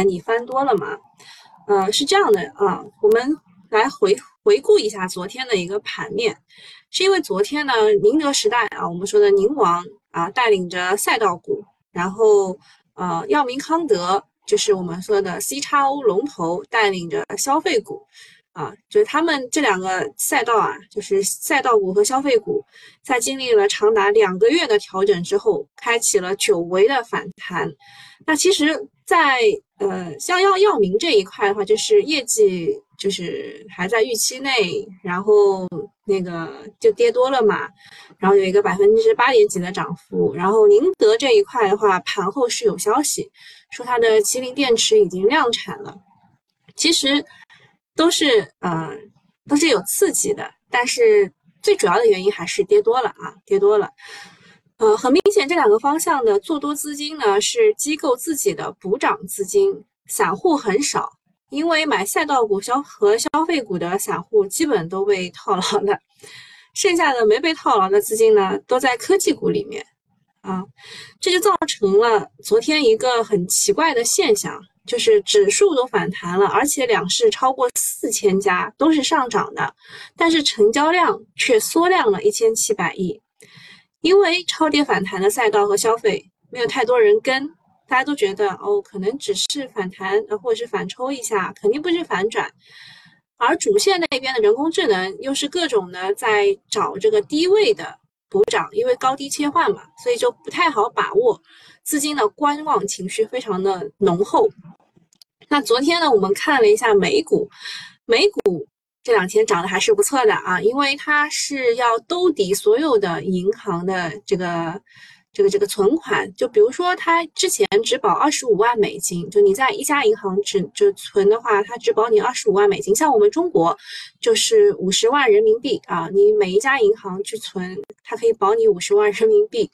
你翻多了嘛？呃，是这样的啊，我们来回回顾一下昨天的一个盘面，是因为昨天呢，宁德时代啊，我们说的宁王啊，带领着赛道股，然后呃，药明康德就是我们说的 C 叉 O 龙头，带领着消费股。啊，就是他们这两个赛道啊，就是赛道股和消费股，在经历了长达两个月的调整之后，开启了久违的反弹。那其实，在呃，像药药明这一块的话，就是业绩就是还在预期内，然后那个就跌多了嘛，然后有一个百分之八点几的涨幅。然后宁德这一块的话，盘后是有消息说它的麒麟电池已经量产了，其实。都是呃都是有刺激的，但是最主要的原因还是跌多了啊，跌多了。呃，很明显这两个方向的做多资金呢是机构自己的补涨资金，散户很少，因为买赛道股消和消费股的散户基本都被套牢了，剩下的没被套牢的资金呢都在科技股里面啊，这就造成了昨天一个很奇怪的现象。就是指数都反弹了，而且两市超过四千家都是上涨的，但是成交量却缩量了一千七百亿。因为超跌反弹的赛道和消费没有太多人跟，大家都觉得哦，可能只是反弹，呃，或者是反抽一下，肯定不是反转。而主线那边的人工智能又是各种的在找这个低位的补涨，因为高低切换嘛，所以就不太好把握。资金的观望情绪非常的浓厚。那昨天呢，我们看了一下美股，美股这两天涨得还是不错的啊，因为它是要兜底所有的银行的这个这个这个存款。就比如说，它之前只保二十五万美金，就你在一家银行只就存的话，它只保你二十五万美金。像我们中国就是五十万人民币啊，你每一家银行去存，它可以保你五十万人民币。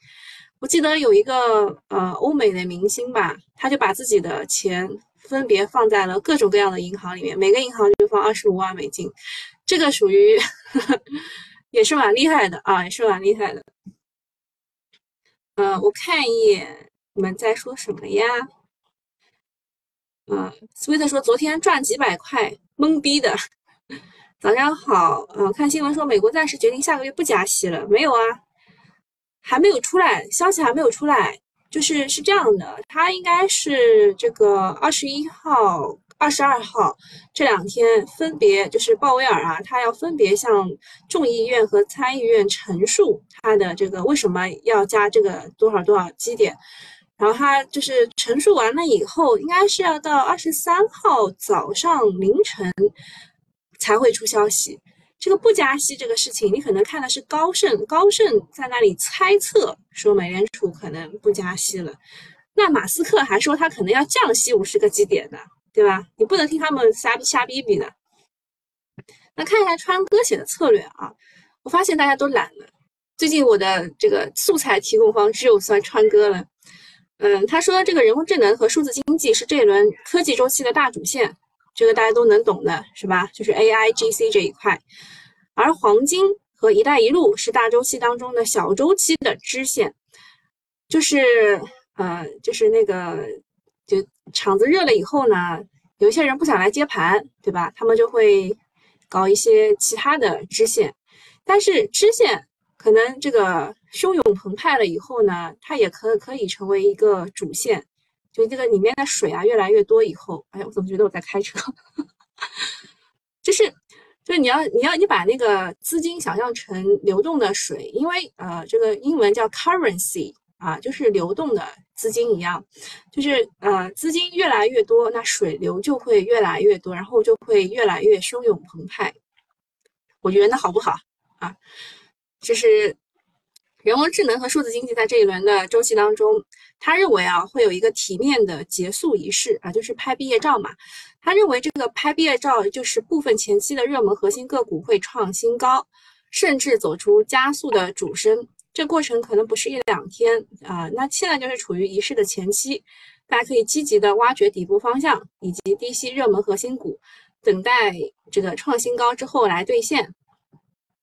我记得有一个呃欧美的明星吧，他就把自己的钱分别放在了各种各样的银行里面，每个银行就放二十五万美金，这个属于也是蛮厉害的啊，也是蛮厉害的。嗯，我看一眼你们在说什么呀？嗯，sweet 说昨天赚几百块，懵逼的。早上好，嗯，看新闻说美国暂时决定下个月不加息了，没有啊？还没有出来，消息还没有出来，就是是这样的，他应该是这个二十一号、二十二号这两天分别就是鲍威尔啊，他要分别向众议院和参议院陈述他的这个为什么要加这个多少多少基点，然后他就是陈述完了以后，应该是要到二十三号早上凌晨才会出消息。这个不加息这个事情，你可能看的是高盛，高盛在那里猜测说美联储可能不加息了。那马斯克还说他可能要降息五十个基点的，对吧？你不能听他们瞎瞎逼逼的。那看一下川哥写的策略啊，我发现大家都懒了。最近我的这个素材提供方只有算川哥了。嗯，他说这个人工智能和数字经济是这一轮科技周期的大主线。这个大家都能懂的是吧？就是 A I G C 这一块，而黄金和“一带一路”是大周期当中的小周期的支线，就是呃，就是那个，就场子热了以后呢，有一些人不想来接盘，对吧？他们就会搞一些其他的支线，但是支线可能这个汹涌澎湃了以后呢，它也可可以成为一个主线。就这个里面的水啊越来越多以后，哎呀，我怎么觉得我在开车？就是，就是你要你要你把那个资金想象成流动的水，因为呃，这个英文叫 currency 啊，就是流动的资金一样，就是呃，资金越来越多，那水流就会越来越多，然后就会越来越汹涌澎湃。我觉得那好不好啊？就是。人工智能和数字经济在这一轮的周期当中，他认为啊会有一个体面的结束仪式啊，就是拍毕业照嘛。他认为这个拍毕业照就是部分前期的热门核心个股会创新高，甚至走出加速的主升。这过程可能不是一两天啊。那现在就是处于仪式的前期，大家可以积极的挖掘底部方向以及低吸热门核心股，等待这个创新高之后来兑现。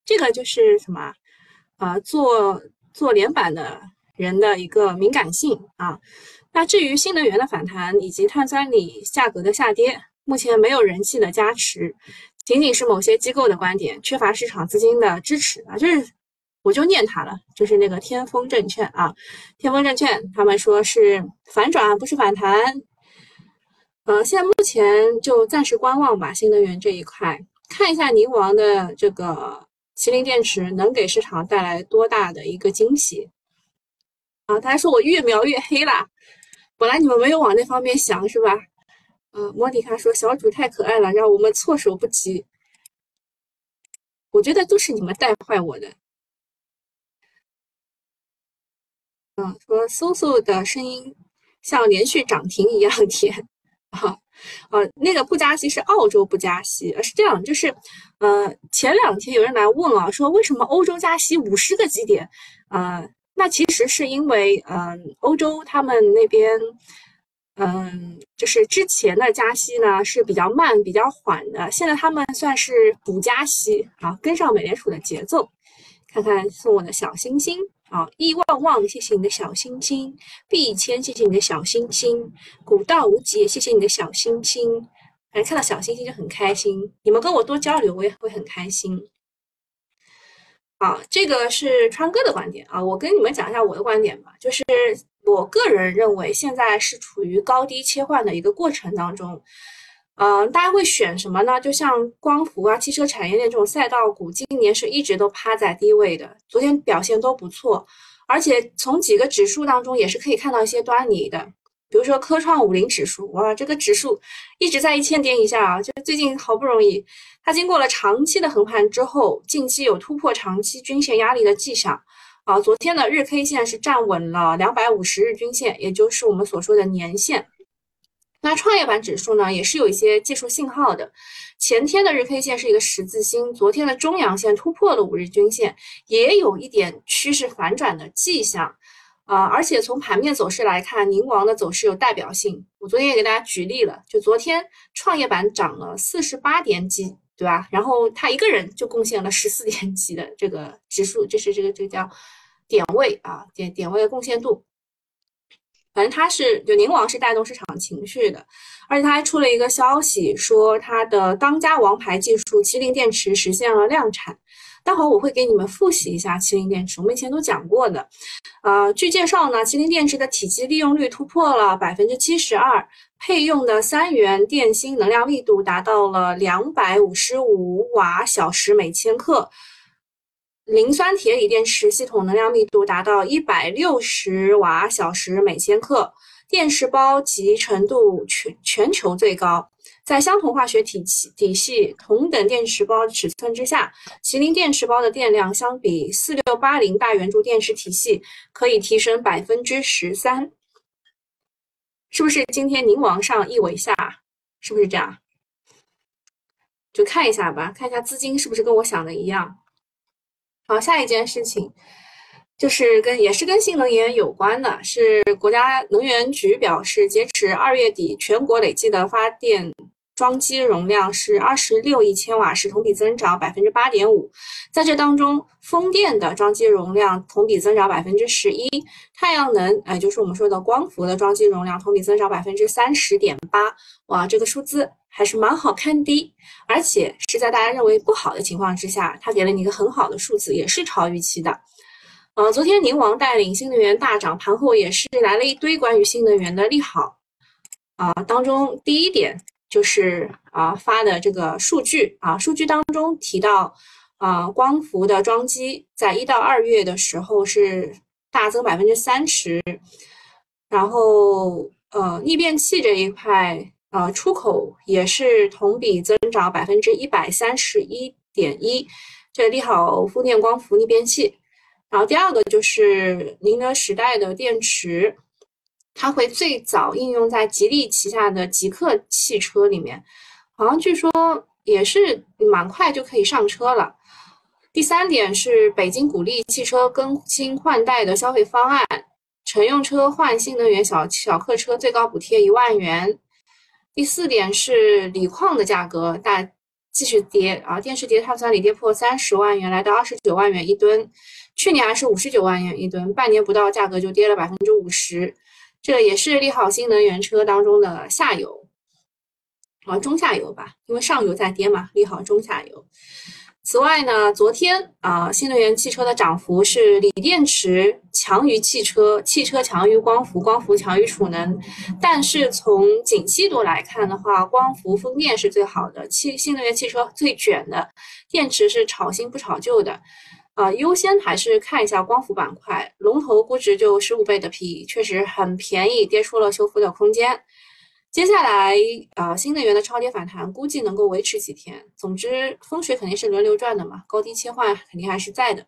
这个就是什么啊？做。做连板的人的一个敏感性啊，那至于新能源的反弹以及碳酸锂价格的下跌，目前没有人气的加持，仅仅是某些机构的观点，缺乏市场资金的支持啊。就是我就念它了，就是那个天风证券啊，天风证券他们说是反转，不是反弹。呃，现在目前就暂时观望吧，新能源这一块，看一下宁王的这个麒麟电池能给市场带来多大的一个惊喜啊！他还说我越描越黑啦，本来你们没有往那方面想是吧？嗯，莫迪卡说小主太可爱了，让我们措手不及。我觉得都是你们带坏我的。嗯，说搜搜的声音像连续涨停一样甜。哈，呃，那个不加息是澳洲不加息，是这样，就是，呃，前两天有人来问啊，说为什么欧洲加息五十个基点？呃，那其实是因为，嗯，欧洲他们那边，嗯，就是之前的加息呢是比较慢、比较缓的，现在他们算是补加息啊，跟上美联储的节奏。看看送我的小星星。啊，亿万旺，谢谢你的小星星；碧千，谢谢你的小星星；古道无极，谢谢你的小心心。哎，看到小星星就很开心。你们跟我多交流，我也会很开心。啊，这个是川哥的观点啊，我跟你们讲一下我的观点吧。就是我个人认为，现在是处于高低切换的一个过程当中。嗯，大家会选什么呢？就像光伏啊、汽车产业链这种赛道股，今年是一直都趴在低位的，昨天表现都不错，而且从几个指数当中也是可以看到一些端倪的。比如说科创五零指数，哇，这个指数一直在一千点以下啊，就是最近好不容易，它经过了长期的横盘之后，近期有突破长期均线压力的迹象啊。昨天的日 K 线是站稳了两百五十日均线，也就是我们所说的年线。那创业板指数呢，也是有一些技术信号的。前天的日 K 线是一个十字星，昨天的中阳线突破了五日均线，也有一点趋势反转的迹象啊。而且从盘面走势来看，宁王的走势有代表性。我昨天也给大家举例了，就昨天创业板涨了四十八点几，对吧？然后他一个人就贡献了十四点几的这个指数，这是这个这个叫点位啊，点点位的贡献度。反正他是就宁王是带动市场情绪的，而且他还出了一个消息，说他的当家王牌技术麒麟电池实现了量产。待会儿我会给你们复习一下麒麟电池，我们以前都讲过的。呃，据介绍呢，麒麟电池的体积利用率突破了百分之七十二，配用的三元电芯能量密度达到了两百五十五瓦小时每千克。磷酸铁锂电池系统能量密度达到一百六十瓦小时每千克，电池包集成度全全球最高。在相同化学体系体系、同等电池包尺寸之下，麒麟电池包的电量相比四六八零大圆柱电池体系可以提升百分之十三。是不是今天宁王上一尾下？是不是这样？就看一下吧，看一下资金是不是跟我想的一样。好，下一件事情就是跟也是跟新能源有关的，是国家能源局表示，截止二月底，全国累计的发电装机容量是二十六亿千瓦时，同比增长百分之八点五。在这当中，风电的装机容量同比增长百分之十一，太阳能，哎，就是我们说的光伏的装机容量同比增长百分之三十点八。哇，这个数字。还是蛮好看的，而且是在大家认为不好的情况之下，它给了你一个很好的数字，也是超预期的。呃，昨天宁王带领新能源大涨，盘后也是来了一堆关于新能源的利好。啊，当中第一点就是啊发的这个数据啊，数据当中提到啊光伏的装机在一到二月的时候是大增百分之三十，然后呃逆变器这一块。啊，出口也是同比增长百分之一百三十一点一，这利好风电、光伏逆变器。然后第二个就是宁德时代的电池，它会最早应用在吉利旗下的极客汽车里面，好像据说也是蛮快就可以上车了。第三点是北京鼓励汽车更新换代的消费方案，乘用车换新能源小小客车最高补贴一万元。第四点是锂矿的价格大继续跌啊，电池叠碳酸锂跌破三十万元，来到二十九万元一吨，去年还是五十九万元一吨，半年不到价格就跌了百分之五十。这也是利好新能源车当中的下游啊，中下游吧，因为上游在跌嘛，利好中下游。此外呢，昨天啊，新能源汽车的涨幅是锂电池强于汽车，汽车强于光伏，光伏强于储能。但是从景气度来看的话，光伏风电是最好的，汽新能源汽车最卷的，电池是炒新不炒旧的。啊，优先还是看一下光伏板块，龙头估值就十五倍的 PE，确实很便宜，跌出了修复的空间。接下来啊，新能源的超跌反弹估计能够维持几天。总之，风水肯定是轮流转的嘛，高低切换肯定还是在的。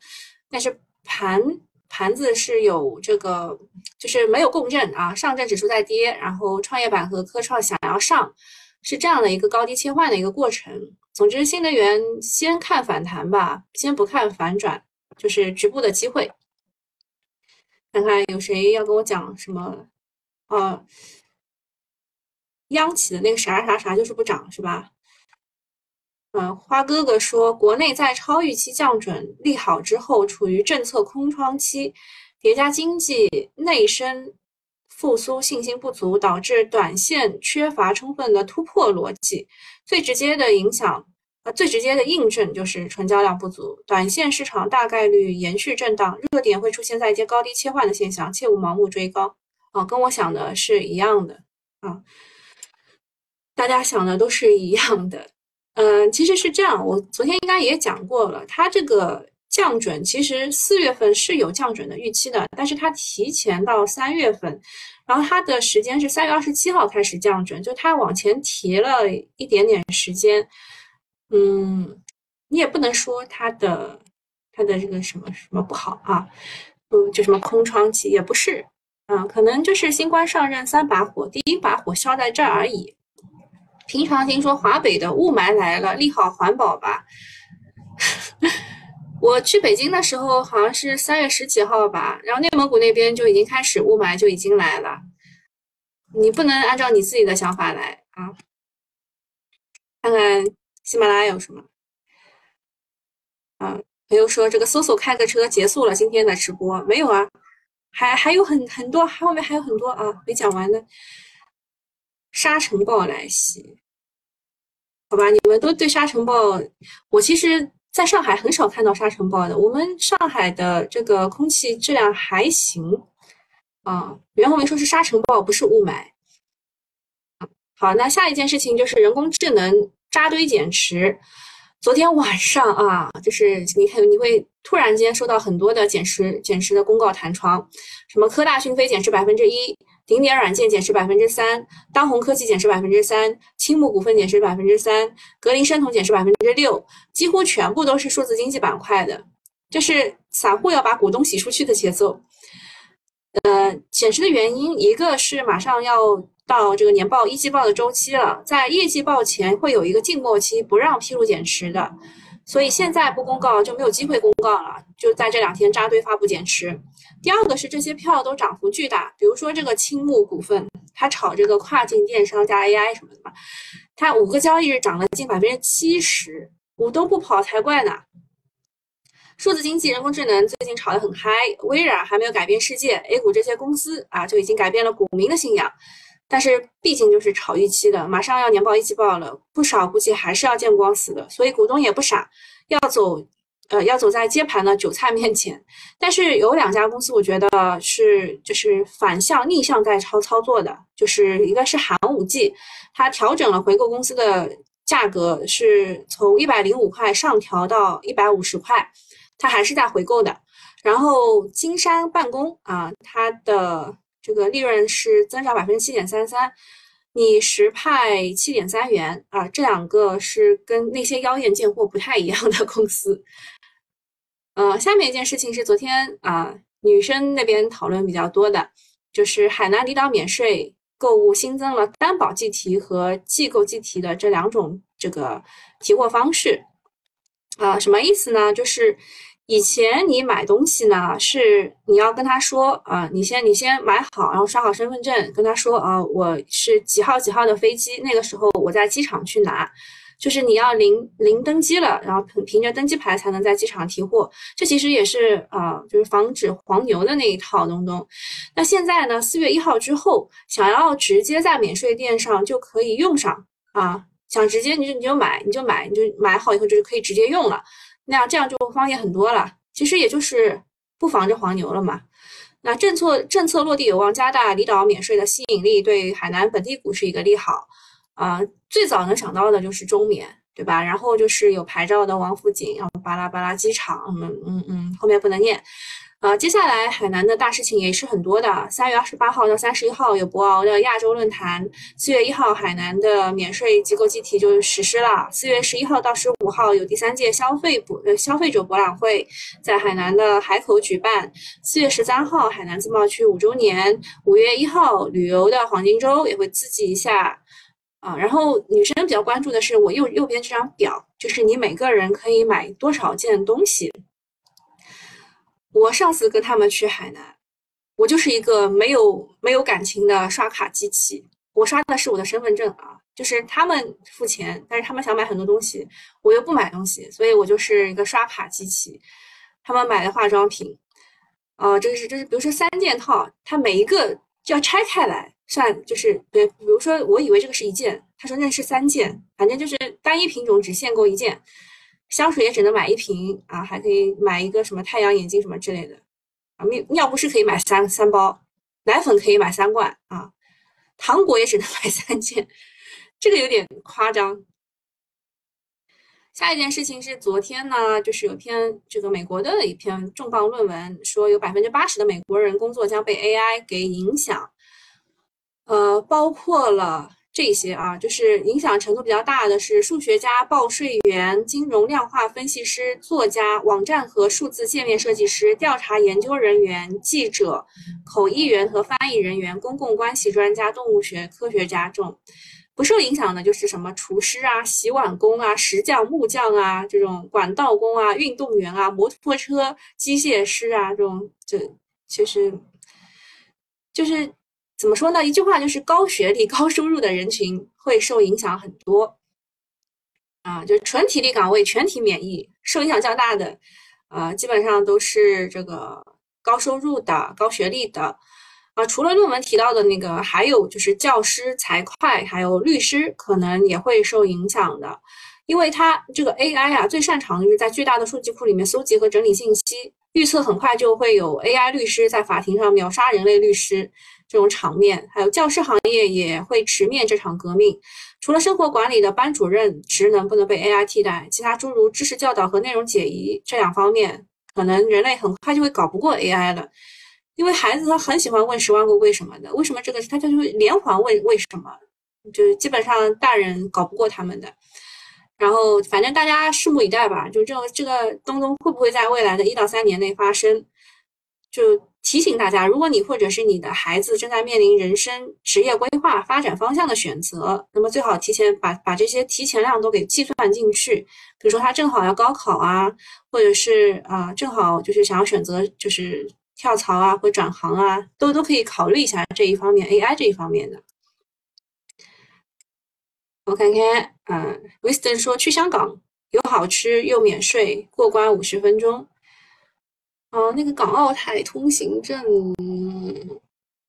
但是盘盘子是有这个，就是没有共振啊。上证指数在跌，然后创业板和科创想要上，是这样的一个高低切换的一个过程。总之，新能源先看反弹吧，先不看反转，就是局部的机会。看看有谁要跟我讲什么？啊？央企的那个啥啥啥就是不涨是吧？嗯，花哥哥说，国内在超预期降准利好之后，处于政策空窗期，叠加经济内生复苏信心不足，导致短线缺乏充分的突破逻辑。最直接的影响，呃，最直接的印证就是成交量不足，短线市场大概率延续震荡，热点会出现在一些高低切换的现象，切勿盲目追高。啊，跟我想的是一样的啊。大家想的都是一样的，嗯，其实是这样，我昨天应该也讲过了，它这个降准其实四月份是有降准的预期的，但是它提前到三月份，然后它的时间是三月二十七号开始降准，就它往前提了一点点时间，嗯，你也不能说它的它的这个什么什么不好啊，嗯，就什么空窗期也不是，嗯，可能就是新官上任三把火，第一把火烧在这儿而已。平常听说华北的雾霾来了，利好环保吧？我去北京的时候好像是三月十几号吧，然后内蒙古那边就已经开始雾霾就已经来了。你不能按照你自己的想法来啊！看看喜马拉雅有什么？啊，朋友说这个搜索开个车结束了今天的直播，没有啊？还还有很很多，后面还有很多啊，没讲完的。沙尘暴来袭，好吧，你们都对沙尘暴，我其实在上海很少看到沙尘暴的。我们上海的这个空气质量还行啊。袁宏明说是沙尘暴，不是雾霾。好，那下一件事情就是人工智能扎堆减持。昨天晚上啊，就是你看你会突然间收到很多的减持减持的公告弹窗，什么科大讯飞减持百分之一。顶点软件减持百分之三，当红科技减持百分之三，青木股份减持百分之三，格林生酮减持百分之六，几乎全部都是数字经济板块的，就是散户要把股东洗出去的节奏。呃，减持的原因，一个是马上要到这个年报一季报的周期了，在业绩报前会有一个静默期，不让披露减持的，所以现在不公告就没有机会公告了，就在这两天扎堆发布减持。第二个是这些票都涨幅巨大，比如说这个青木股份，它炒这个跨境电商加 AI 什么的嘛，它五个交易日涨了近百分之七十，五都不跑才怪呢。数字经济、人工智能最近炒得很嗨，微软还没有改变世界，A 股这些公司啊就已经改变了股民的信仰。但是毕竟就是炒预期的，马上要年报一季报了，不少估计还是要见光死的，所以股东也不傻，要走。呃，要走在接盘的韭菜面前，但是有两家公司，我觉得是就是反向逆向在操操作的，就是一个是寒武纪，它调整了回购公司的价格，是从一百零五块上调到一百五十块，它还是在回购的。然后金山办公啊，它的这个利润是增长百分之七点三三，你实派七点三元啊，这两个是跟那些妖艳贱货不太一样的公司。呃，下面一件事情是昨天啊，女生那边讨论比较多的，就是海南离岛免税购物新增了担保计提和寄购计提的这两种这个提货方式。啊，什么意思呢？就是以前你买东西呢，是你要跟他说啊，你先你先买好，然后刷好身份证，跟他说啊，我是几号几号的飞机，那个时候我在机场去拿。就是你要临临登机了，然后凭凭着登机牌才能在机场提货。这其实也是啊，就是防止黄牛的那一套东东。那现在呢，四月一号之后，想要直接在免税店上就可以用上啊，想直接你就你就买你就买你就买好以后就是可以直接用了，那这样就方便很多了。其实也就是不防着黄牛了嘛。那政策政策落地有望加大离岛免税的吸引力，对海南本地股是一个利好。啊，最早能想到的就是中缅，对吧？然后就是有牌照的王府井，然后巴拉巴拉机场，嗯嗯嗯，后面不能念。呃，接下来海南的大事情也是很多的。三月二十八号到三十一号有博鳌的亚洲论坛，四月一号海南的免税机构集体就实施了。四月十一号到十五号有第三届消费博呃消费者博览会，在海南的海口举办。四月十三号海南自贸区五周年，五月一号旅游的黄金周也会刺激一下啊。然后女生比较关注的是我右右边这张表，就是你每个人可以买多少件东西。我上次跟他们去海南，我就是一个没有没有感情的刷卡机器。我刷的是我的身份证啊，就是他们付钱，但是他们想买很多东西，我又不买东西，所以我就是一个刷卡机器。他们买的化妆品，啊，这个是就是比如说三件套，它每一个就要拆开来算，就是对，比如说我以为这个是一件，他说那是三件，反正就是单一品种只限购一件。香水也只能买一瓶啊，还可以买一个什么太阳眼镜什么之类的啊。尿尿不湿可以买三三包，奶粉可以买三罐啊，糖果也只能买三件，这个有点夸张。下一件事情是昨天呢，就是有篇这个美国的一篇重磅论文，说有百分之八十的美国人工作将被 AI 给影响，呃，包括了。这些啊，就是影响程度比较大的是数学家、报税员、金融量化分析师、作家、网站和数字界面设计师、调查研究人员、记者、口译员和翻译人员、公共关系专家、动物学科学家这种。不受影响的就是什么厨师啊、洗碗工啊、石匠、木匠啊、这种管道工啊、运动员啊、摩托车机械师啊这种，这其实就是。怎么说呢？一句话就是高学历、高收入的人群会受影响很多，啊，就是纯体力岗位全体免疫，受影响较大的，呃，基本上都是这个高收入的、高学历的，啊，除了论文提到的那个，还有就是教师、财会还有律师可能也会受影响的，因为它这个 AI 啊，最擅长的就是在巨大的数据库里面搜集和整理信息，预测很快就会有 AI 律师在法庭上秒杀人类律师。这种场面，还有教师行业也会直面这场革命。除了生活管理的班主任职能不能被 AI 替代，其他诸如知识教导和内容解疑这两方面，可能人类很快就会搞不过 AI 了。因为孩子他很喜欢问十万个为什么的，为什么这个他就会连环问为什么，就是基本上大人搞不过他们的。然后反正大家拭目以待吧，就这种这个东东会不会在未来的一到三年内发生，就。提醒大家，如果你或者是你的孩子正在面临人生职业规划、发展方向的选择，那么最好提前把把这些提前量都给计算进去。比如说他正好要高考啊，或者是啊正好就是想要选择就是跳槽啊或转行啊，都都可以考虑一下这一方面 AI 这一方面的。我看看，嗯，Wisdom 说去香港又好吃又免税，过关五十分钟。哦，那个港澳台通行证，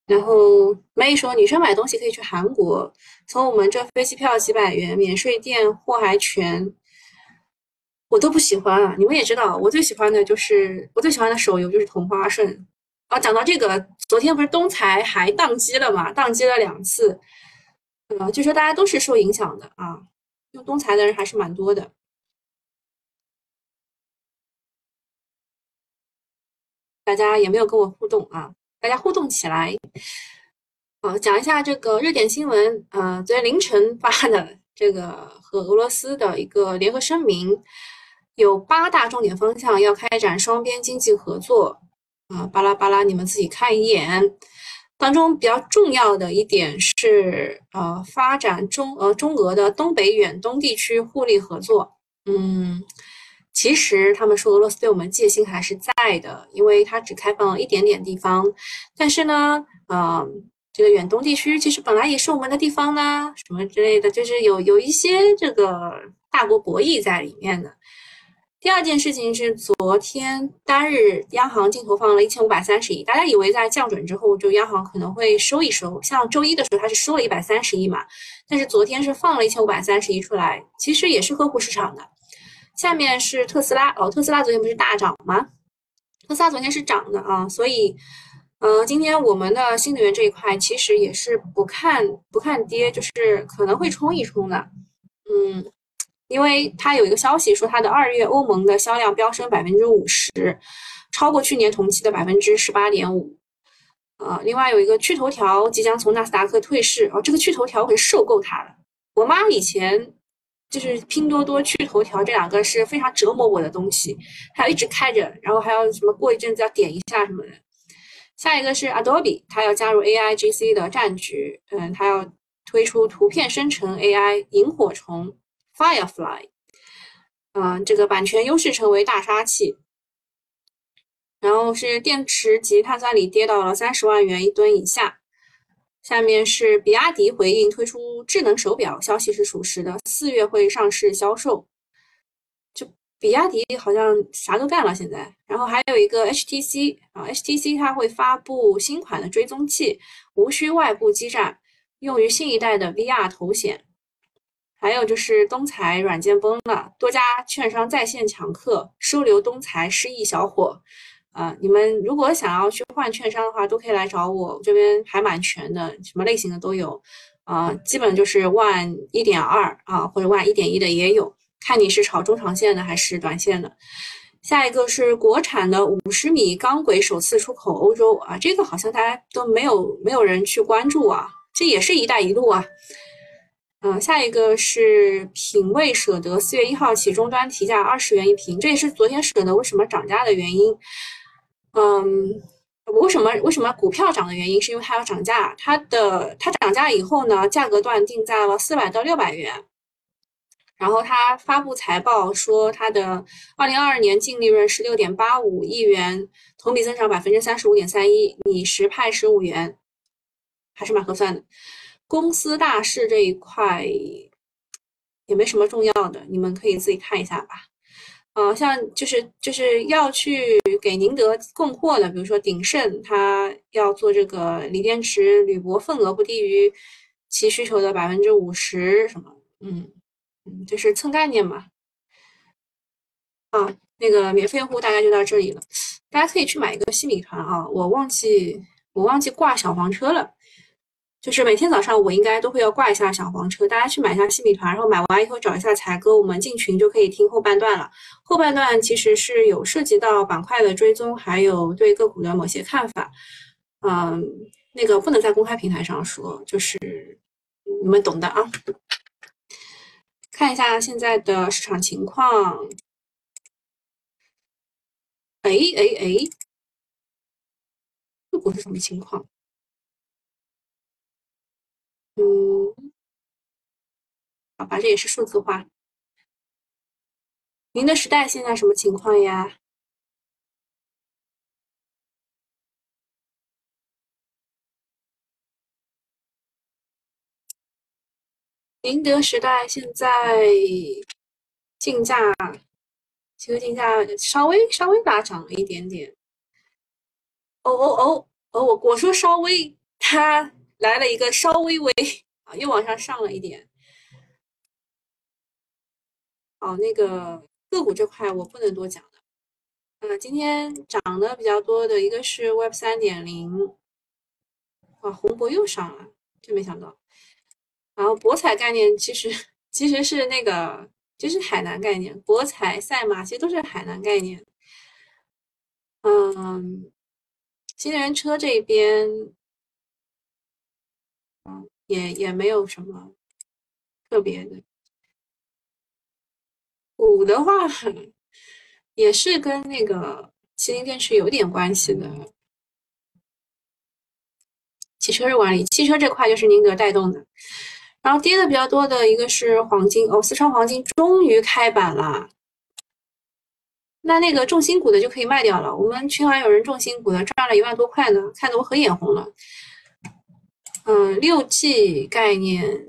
然后梅说女生买东西可以去韩国，从我们这飞机票几百元，免税店货还全，我都不喜欢啊！你们也知道，我最喜欢的就是我最喜欢的手游就是同花顺。啊，讲到这个，昨天不是东财还宕机了嘛？宕机了两次，呃，就说大家都是受影响的啊，用东财的人还是蛮多的。大家也没有跟我互动啊，大家互动起来。好，讲一下这个热点新闻。呃，昨天凌晨发的这个和俄罗斯的一个联合声明，有八大重点方向要开展双边经济合作。啊，巴拉巴拉，你们自己看一眼。当中比较重要的一点是，呃，发展中呃中俄的东北远东地区互利合作。嗯。其实他们说俄罗斯对我们戒心还是在的，因为它只开放了一点点地方。但是呢，嗯，这个远东地区其实本来也是我们的地方呢，什么之类的，就是有有一些这个大国博弈在里面的。第二件事情是，昨天单日央行净投放了一千五百三十亿，大家以为在降准之后，就央行可能会收一收，像周一的时候它是收了一百三十亿嘛，但是昨天是放了一千五百三十亿出来，其实也是呵护市场的。下面是特斯拉哦，特斯拉昨天不是大涨吗？特斯拉昨天是涨的啊，所以，呃，今天我们的新能源这一块其实也是不看不看跌，就是可能会冲一冲的，嗯。因为它有一个消息说，它的二月欧盟的销量飙升百分之五十，超过去年同期的百分之十八点五。呃，另外有一个趣头条即将从纳斯达克退市，哦，这个趣头条可是受够它了。我妈以前就是拼多多、趣头条这两个是非常折磨我的东西，还要一直开着，然后还要什么过一阵子要点一下什么的。下一个是 Adobe，它要加入 AI GC 的战局，嗯，它要推出图片生成 AI 萤火虫。Firefly，嗯，这个版权优势成为大杀器。然后是电池及碳酸锂跌到了三十万元一吨以下。下面是比亚迪回应推出智能手表，消息是属实的，四月会上市销售。就比亚迪好像啥都干了现在。然后还有一个 HTC 啊，HTC 它会发布新款的追踪器，无需外部基站，用于新一代的 VR 头显。还有就是东财软件崩了，多家券商在线抢客，收留东财失意小伙。啊，你们如果想要去换券商的话，都可以来找我，这边还蛮全的，什么类型的都有。啊，基本就是万一点二啊，或者万一点一的也有，看你是炒中长线的还是短线的。下一个是国产的五十米钢轨首次出口欧洲啊，这个好像大家都没有没有人去关注啊，这也是一带一路啊。嗯，下一个是品味舍得，四月一号起终端提价二十元一瓶，这也是昨天舍得为什么涨价的原因。嗯，为什么为什么股票涨的原因，是因为它要涨价，它的它涨价以后呢，价格段定在了四百到六百元。然后它发布财报说，它的二零二二年净利润是六点八五亿元，同比增长百分之三十五点三一，拟十派十五元，还是蛮合算的。公司大事这一块也没什么重要的，你们可以自己看一下吧。啊，像就是就是要去给宁德供货的，比如说鼎盛，它要做这个锂电池铝箔份额不低于其需求的百分之五十，什么，嗯嗯，就是蹭概念嘛。啊，那个免费用户大概就到这里了，大家可以去买一个新米团啊，我忘记我忘记挂小黄车了。就是每天早上我应该都会要挂一下小黄车，大家去买一下新米团，然后买完以后找一下才哥，我们进群就可以听后半段了。后半段其实是有涉及到板块的追踪，还有对个股的某些看法。嗯，那个不能在公开平台上说，就是你们懂的啊。看一下现在的市场情况。哎哎哎，个股是什么情况？嗯，好吧，这也是数字化。您的时代现在什么情况呀？宁德时代现在竞价，其实竞价稍微稍微大涨了一点点。哦哦哦哦，我我说稍微，它。来了一个稍微微啊，又往上上了一点。哦，那个个股这块我不能多讲的。嗯，今天涨的比较多的一个是 Web 三点零，哇，宏博又上了，真没想到。然后博彩概念其实其实是那个就是海南概念，博彩赛马其实都是海南概念。嗯，新能源车这边。也也没有什么特别的，五的话也是跟那个麒麟电池有点关系的。汽车日管理，汽车这块就是宁德带动的，然后跌的比较多的一个是黄金哦，四川黄金终于开板了，那那个重心股的就可以卖掉了。我们群还有人重心股的赚了一万多块呢，看得我很眼红了。嗯，六 G 概念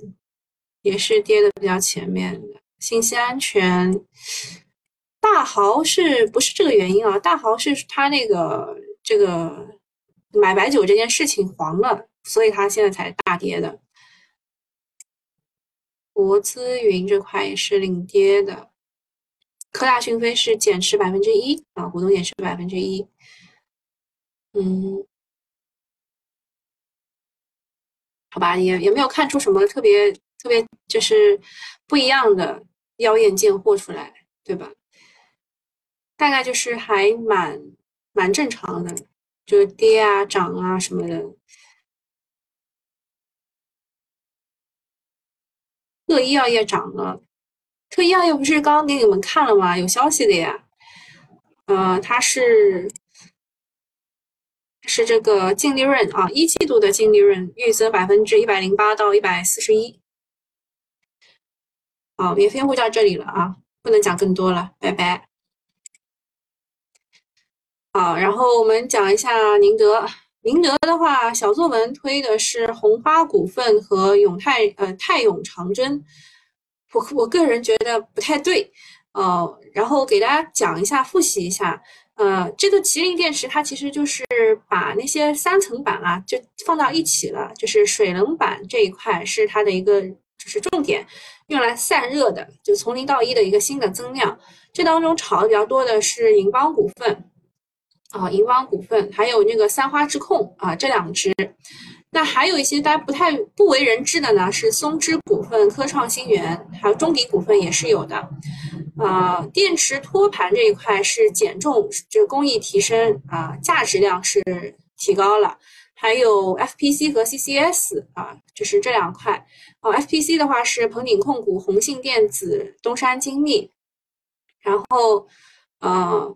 也是跌的比较前面的，信息安全，大豪是不是这个原因啊？大豪是他那个这个买白酒这件事情黄了，所以他现在才大跌的。国资云这块也是领跌的，科大讯飞是减持百分之一啊，股东减持百分之一，嗯。吧，也也没有看出什么特别特别就是不一样的妖艳贱货出来，对吧？大概就是还蛮蛮正常的，就是跌啊涨啊什么的。特医药业涨了，特医药业不是刚刚给你们看了吗？有消息的呀，呃，它是。是这个净利润啊，一季度的净利润预增百分之一百零八到一百四十一。好，免费用户到这里了啊，不能讲更多了，拜拜。好，然后我们讲一下宁德。宁德的话，小作文推的是宏发股份和永泰呃泰永长征，我我个人觉得不太对，呃，然后给大家讲一下，复习一下。呃，这个麒麟电池它其实就是把那些三层板啊，就放到一起了，就是水冷板这一块是它的一个就是重点，用来散热的，就从零到一的一个新的增量。这当中炒的比较多的是银邦股份啊，银邦股份，还有那个三花智控啊，这两只。那还有一些大家不太不为人知的呢，是松芝股份、科创新源，还有中迪股份也是有的。啊，电池托盘这一块是减重，这个工艺提升啊，价值量是提高了。还有 FPC 和 CCS 啊，就是这两块。哦，FPC 的话是鹏鼎控股、宏信电子、东山精密。然后，呃，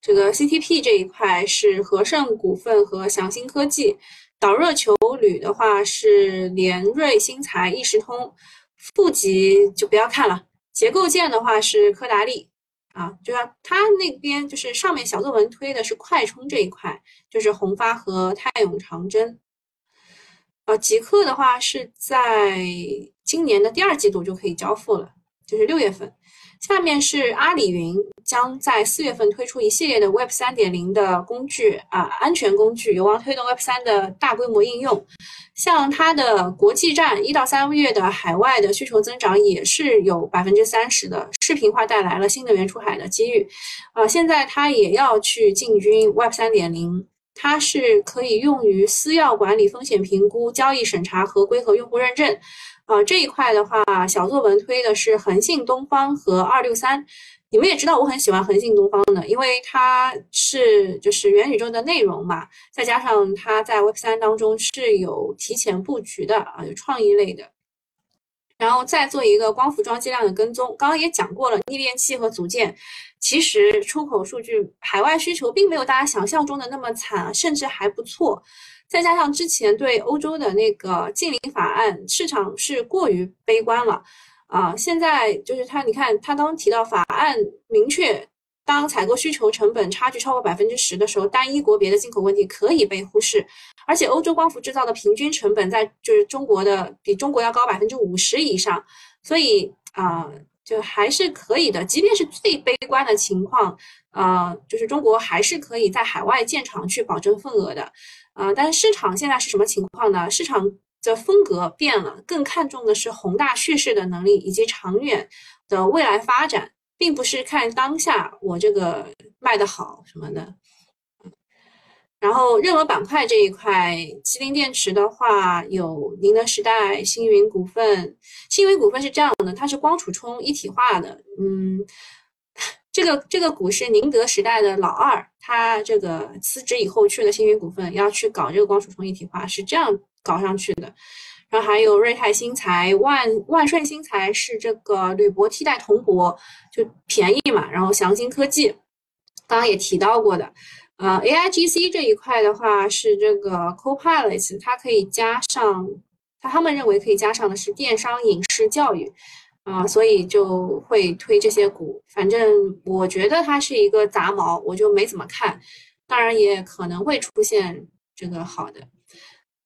这个 CTP 这一块是和盛股份和祥兴科技。导热球铝的话是联瑞新材、易时通。负极就不要看了。结构件的话是科达利啊，就像它那边就是上面小作文推的是快充这一块，就是宏发和泰永长征。呃，极客的话是在今年的第二季度就可以交付了，就是六月份。下面是阿里云将在四月份推出一系列的 Web 三点零的工具啊，安全工具，有望推动 Web 三的大规模应用。像它的国际站一到三个月的海外的需求增长也是有百分之三十的，视频化带来了新能源出海的机遇。啊，现在它也要去进军 Web 三点零，它是可以用于私钥管理、风险评估、交易审查、合规和用户认证。啊，这一块的话，小作文推的是恒信东方和二六三。你们也知道，我很喜欢恒信东方的，因为它是就是元宇宙的内容嘛，再加上它在 Web 三当中是有提前布局的啊，有创意类的。然后再做一个光伏装机量的跟踪，刚刚也讲过了，逆变器和组件，其实出口数据海外需求并没有大家想象中的那么惨，甚至还不错。再加上之前对欧洲的那个禁令法案，市场是过于悲观了啊！现在就是他，你看他刚提到法案明确，当采购需求成本差距超过百分之十的时候，单一国别的进口问题可以被忽视，而且欧洲光伏制造的平均成本在就是中国的比中国要高百分之五十以上，所以啊，就还是可以的。即便是最悲观的情况，呃，就是中国还是可以在海外建厂去保证份额的。啊，但是市场现在是什么情况呢？市场的风格变了，更看重的是宏大叙事的能力以及长远的未来发展，并不是看当下我这个卖的好什么的。然后热门板块这一块，麒麟电池的话有宁德时代、星云股份。星云股份是这样的，它是光储充一体化的，嗯。这个这个股是宁德时代的老二，他这个辞职以后去了星云股份，要去搞这个光储充一体化，是这样搞上去的。然后还有瑞泰新材、万万顺新材是这个铝箔替代铜箔，就便宜嘛。然后祥兴科技，刚刚也提到过的，呃，AIGC 这一块的话是这个 Copilot，它可以加上，他他们认为可以加上的是电商、影视、教育。啊，所以就会推这些股，反正我觉得它是一个杂毛，我就没怎么看。当然也可能会出现这个好的。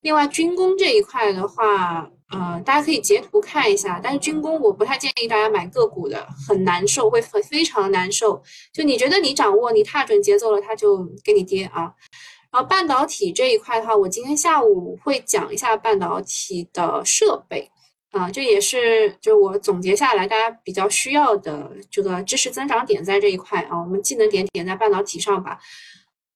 另外军工这一块的话，呃，大家可以截图看一下。但是军工我不太建议大家买个股的，很难受，会很非常难受。就你觉得你掌握，你踏准节奏了，它就给你跌啊。然后半导体这一块的话，我今天下午会讲一下半导体的设备啊，这也是就我总结下来大家比较需要的这个知识增长点在这一块啊，我们技能点点在半导体上吧。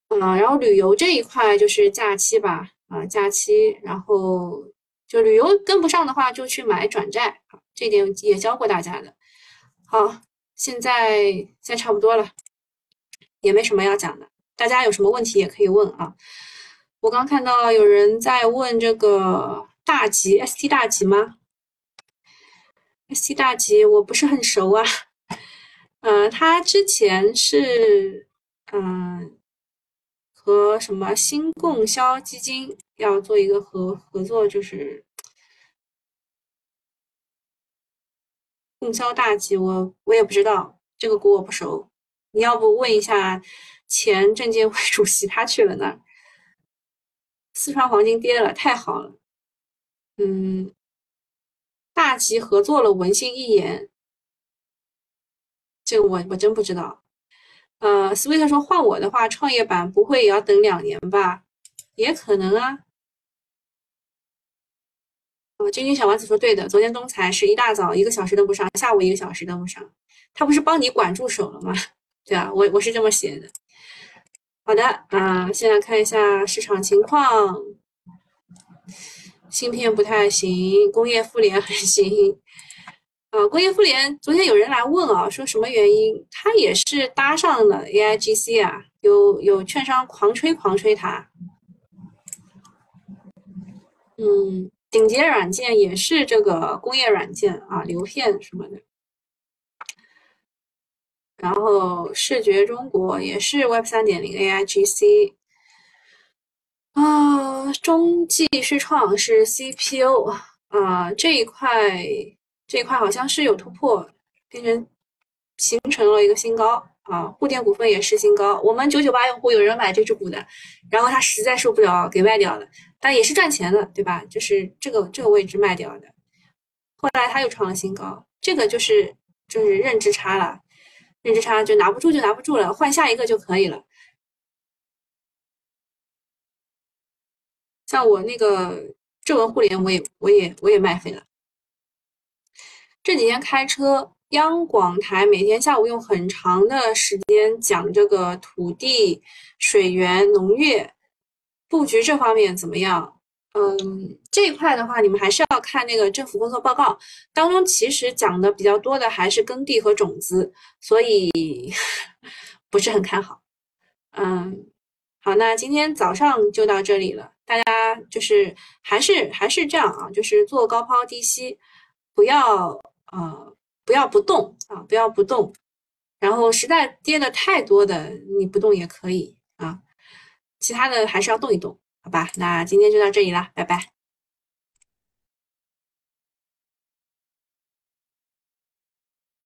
嗯，然后旅游这一块就是假期吧。啊，假期，然后就旅游跟不上的话，就去买转债。好，这点也教过大家的。好，现在现在差不多了，也没什么要讲的。大家有什么问题也可以问啊。我刚看到有人在问这个大吉 ST 大吉吗？ST 大吉我不是很熟啊。嗯，他之前是嗯。和什么新供销基金要做一个合合作，就是供销大集，我我也不知道这个股我不熟，你要不问一下前证监会 主席，他去了那儿。四川黄金跌了，太好了，嗯，大吉合作了文心一言，这个我我真不知道。呃，sweet 说换我的话，创业板不会也要等两年吧？也可能啊。哦，君君小丸子说对的，昨天东财是一大早一个小时登不上，下午一个小时登不上，他不是帮你管住手了吗？对啊，我我是这么写的。好的，啊，现在看一下市场情况，芯片不太行，工业互联还行。啊，工业富联昨天有人来问啊，说什么原因？它也是搭上了 AIGC 啊，有有券商狂吹狂吹它。嗯，顶级软件也是这个工业软件啊，流片什么的。然后视觉中国也是 Web 三点零 AIGC。啊，中继视创是 CPU 啊这一块。这一块好像是有突破，变成形成了一个新高啊！沪电股份也是新高。我们九九八用户有人买这只股的，然后他实在受不了，给卖掉了，但也是赚钱的，对吧？就是这个这个位置卖掉的，后来他又创了新高，这个就是就是认知差了，认知差就拿不住就拿不住了，换下一个就可以了。像我那个正文互联，我也我也我也卖飞了。这几天开车，央广台每天下午用很长的时间讲这个土地、水源、农业布局这方面怎么样？嗯，这一块的话，你们还是要看那个政府工作报告当中，其实讲的比较多的还是耕地和种子，所以 不是很看好。嗯，好，那今天早上就到这里了，大家就是还是还是这样啊，就是做高抛低吸，不要。啊，不要不动啊，不要不动。然后实在跌的太多的，你不动也可以啊。其他的还是要动一动，好吧？那今天就到这里啦，拜拜。